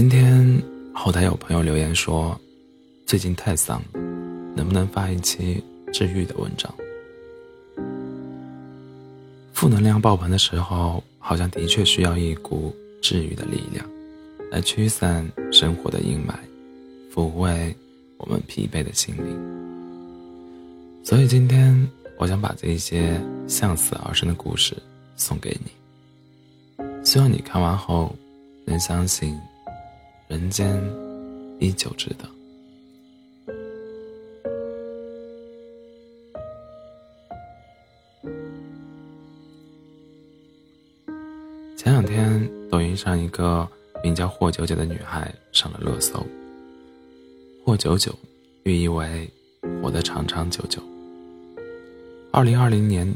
今天后台有朋友留言说，最近太丧了，能不能发一期治愈的文章？负能量爆棚的时候，好像的确需要一股治愈的力量，来驱散生活的阴霾，抚慰我们疲惫的心灵。所以今天，我想把这些向死而生的故事送给你，希望你看完后能相信。人间依旧值得。前两天，抖音上一个名叫霍九九的女孩上了热搜。霍九九，寓意为活得长长久久。二零二零年，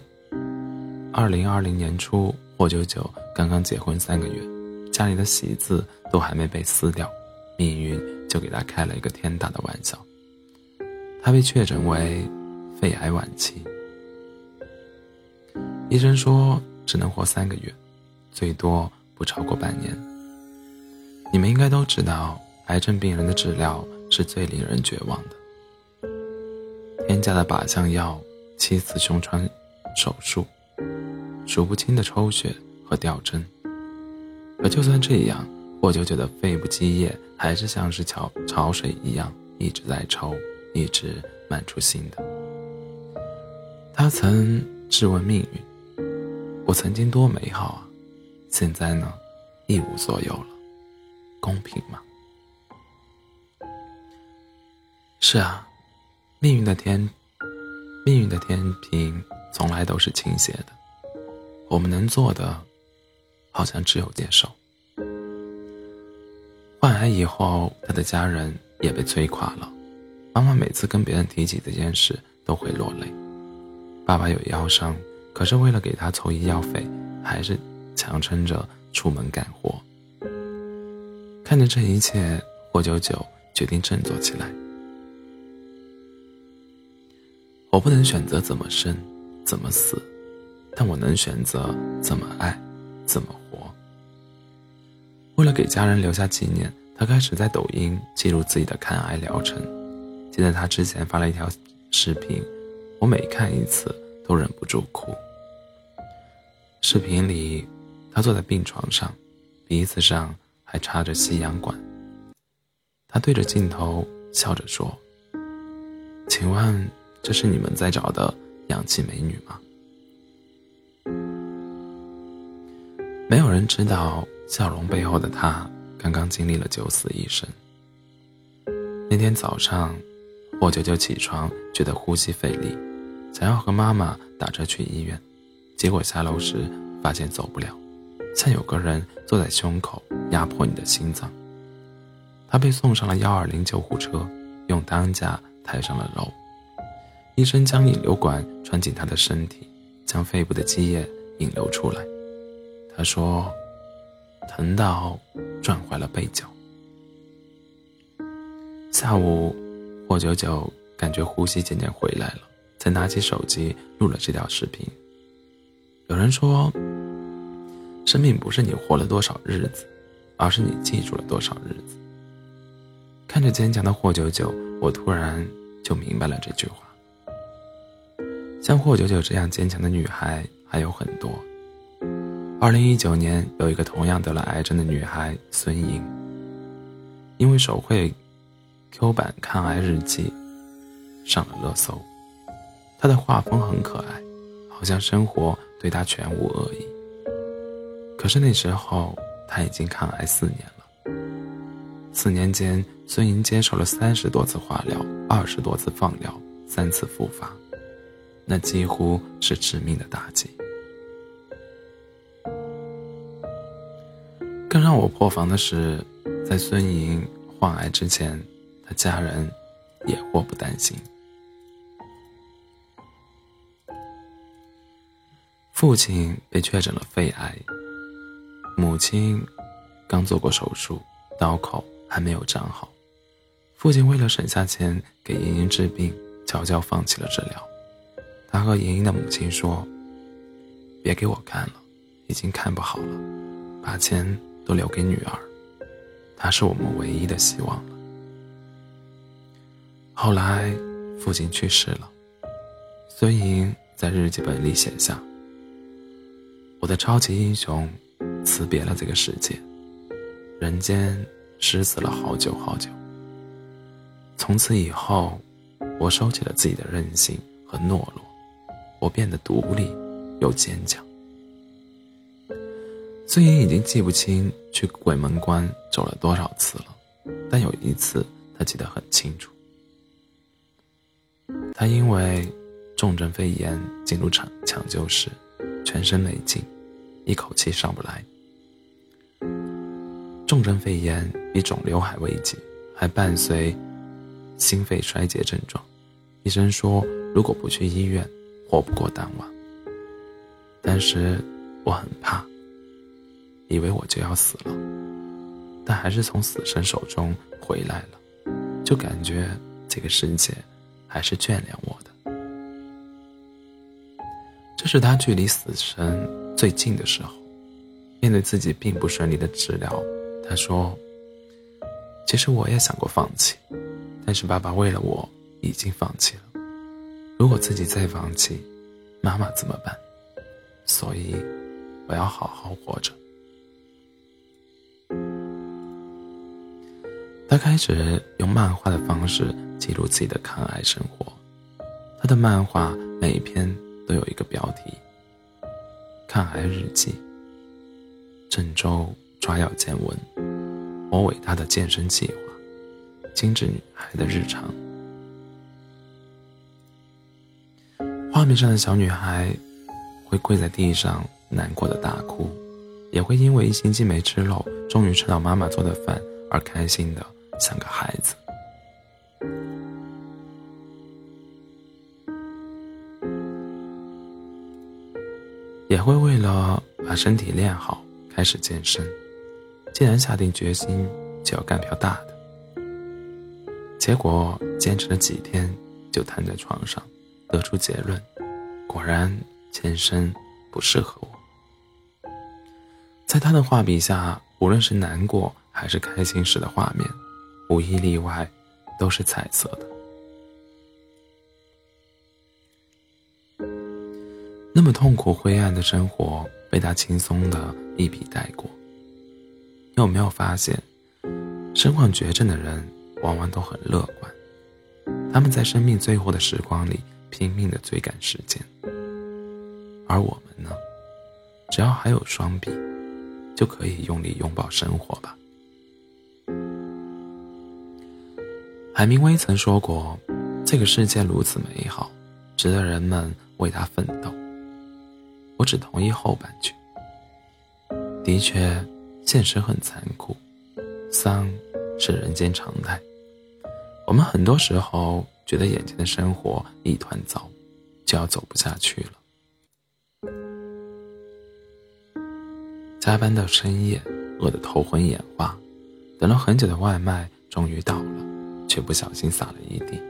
二零二零年初，霍九九刚刚结婚三个月。家里的喜字都还没被撕掉，命运就给他开了一个天大的玩笑。他被确诊为肺癌晚期，医生说只能活三个月，最多不超过半年。你们应该都知道，癌症病人的治疗是最令人绝望的。天价的靶向药，七次胸穿手术，数不清的抽血和吊针。可就算这样，霍九九的肺部积液还是像是潮潮水一样一直在抽，一直漫出新的。他曾质问命运：“我曾经多美好啊，现在呢，一无所有了，公平吗？”是啊，命运的天，命运的天平从来都是倾斜的，我们能做的。好像只有接受。患癌以后，他的家人也被摧垮了。妈妈每次跟别人提起这件事，都会落泪。爸爸有腰伤，可是为了给他凑医药费，还是强撑着出门干活。看着这一切，霍九九决定振作起来。我不能选择怎么生，怎么死，但我能选择怎么爱，怎么活。为了给家人留下纪念，他开始在抖音记录自己的抗癌疗程。记得他之前发了一条视频，我每看一次都忍不住哭。视频里，他坐在病床上，鼻子上还插着吸氧管。他对着镜头笑着说：“请问这是你们在找的氧气美女吗？”没有人知道。笑容背后的他，刚刚经历了九死一生。那天早上，霍九九起床觉得呼吸费力，想要和妈妈打车去医院，结果下楼时发现走不了，像有个人坐在胸口压迫你的心脏。他被送上了幺二零救护车，用担架抬上了楼。医生将引流管穿进他的身体，将肺部的积液引流出来。他说。疼到转坏了背角。下午，霍九九感觉呼吸渐渐回来了，才拿起手机录了这条视频。有人说，生命不是你活了多少日子，而是你记住了多少日子。看着坚强的霍九九，我突然就明白了这句话。像霍九九这样坚强的女孩还有很多。二零一九年，有一个同样得了癌症的女孩孙颖，因为手绘 Q 版抗癌日记上了热搜。她的画风很可爱，好像生活对她全无恶意。可是那时候她已经抗癌四年了。四年间，孙颖接受了三十多次化疗，二十多次放疗，三次复发，那几乎是致命的打击。让我破防的是，在孙莹患癌之前，他家人也祸不单行。父亲被确诊了肺癌，母亲刚做过手术，刀口还没有长好。父亲为了省下钱给莹莹治病，悄悄放弃了治疗。他和莹莹的母亲说：“别给我看了，已经看不好了，把钱。”都留给女儿，她是我们唯一的希望了。后来，父亲去世了，孙莹在日记本里写下：“我的超级英雄辞别了这个世界，人间失子了好久好久。从此以后，我收起了自己的任性和懦弱，我变得独立又坚强。”孙莹已经记不清去鬼门关走了多少次了，但有一次她记得很清楚。她因为重症肺炎进入抢抢救室，全身没劲，一口气上不来。重症肺炎比肿瘤还危急，还伴随心肺衰竭症状。医生说，如果不去医院，活不过当晚。但是我很怕。以为我就要死了，但还是从死神手中回来了，就感觉这个世界还是眷恋我的。这是他距离死神最近的时候。面对自己并不顺利的治疗，他说：“其实我也想过放弃，但是爸爸为了我已经放弃了。如果自己再放弃，妈妈怎么办？所以我要好好活着。”他开始用漫画的方式记录自己的抗癌生活。他的漫画每一篇都有一个标题：“抗癌日记”。郑州抓药见闻，我伟大的健身计划，精致女孩的日常。画面上的小女孩会跪在地上难过的大哭，也会因为一星期没吃肉，终于吃到妈妈做的饭而开心的。像个孩子，也会为了把身体练好开始健身。既然下定决心，就要干票大的。结果坚持了几天，就瘫在床上，得出结论：果然健身不适合我。在他的画笔下，无论是难过还是开心时的画面。无一例外，都是彩色的。那么痛苦灰暗的生活被他轻松的一笔带过。你有没有发现，身患绝症的人往往都很乐观，他们在生命最后的时光里拼命的追赶时间。而我们呢，只要还有双臂，就可以用力拥抱生活吧。海明威曾说过：“这个世界如此美好，值得人们为它奋斗。”我只同意后半句。的确，现实很残酷，丧是人间常态。我们很多时候觉得眼前的生活一团糟，就要走不下去了。加班到深夜，饿得头昏眼花，等了很久的外卖终于到了。却不小心洒了一地。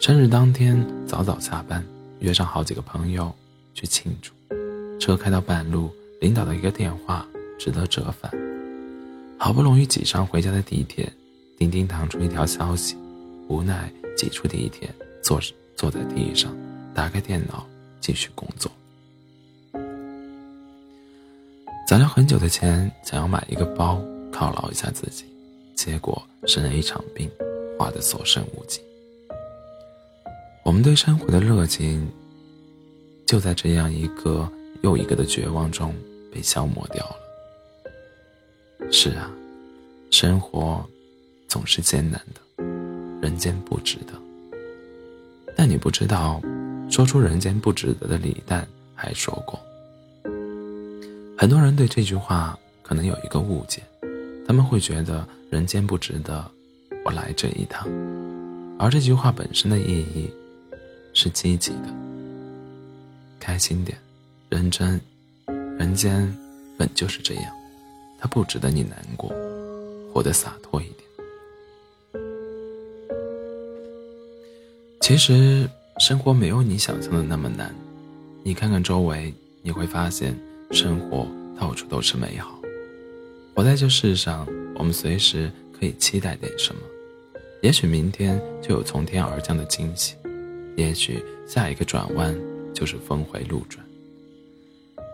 生日当天早早下班，约上好几个朋友去庆祝。车开到半路，领导的一个电话只得折返。好不容易挤上回家的地铁，叮叮弹出一条消息，无奈挤出地铁，坐坐在地上，打开电脑继续工作。攒了很久的钱，想要买一个包犒劳一下自己，结果生了一场病。花的所剩无几，我们对生活的热情，就在这样一个又一个的绝望中被消磨掉了。是啊，生活总是艰难的，人间不值得。但你不知道，说出“人间不值得”的李诞还说过，很多人对这句话可能有一个误解，他们会觉得“人间不值得”。我来这一趟，而这句话本身的意义是积极的。开心点，认真，人间本就是这样，它不值得你难过，活得洒脱一点。其实生活没有你想象的那么难，你看看周围，你会发现生活到处都是美好。活在这世上，我们随时可以期待点什么。也许明天就有从天而降的惊喜，也许下一个转弯就是峰回路转。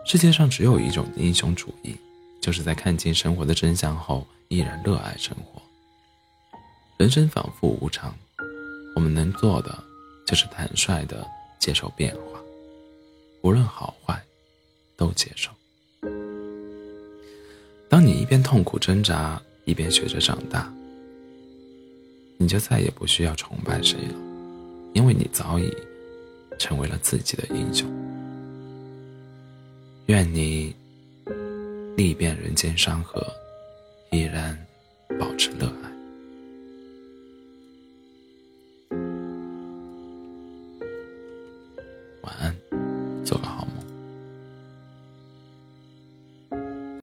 世界上只有一种英雄主义，就是在看清生活的真相后，依然热爱生活。人生反复无常，我们能做的就是坦率的接受变化，无论好坏，都接受。当你一边痛苦挣扎，一边学着长大，你就再也不需要崇拜谁了，因为你早已成为了自己的英雄。愿你历遍人间山河，依然保持热爱。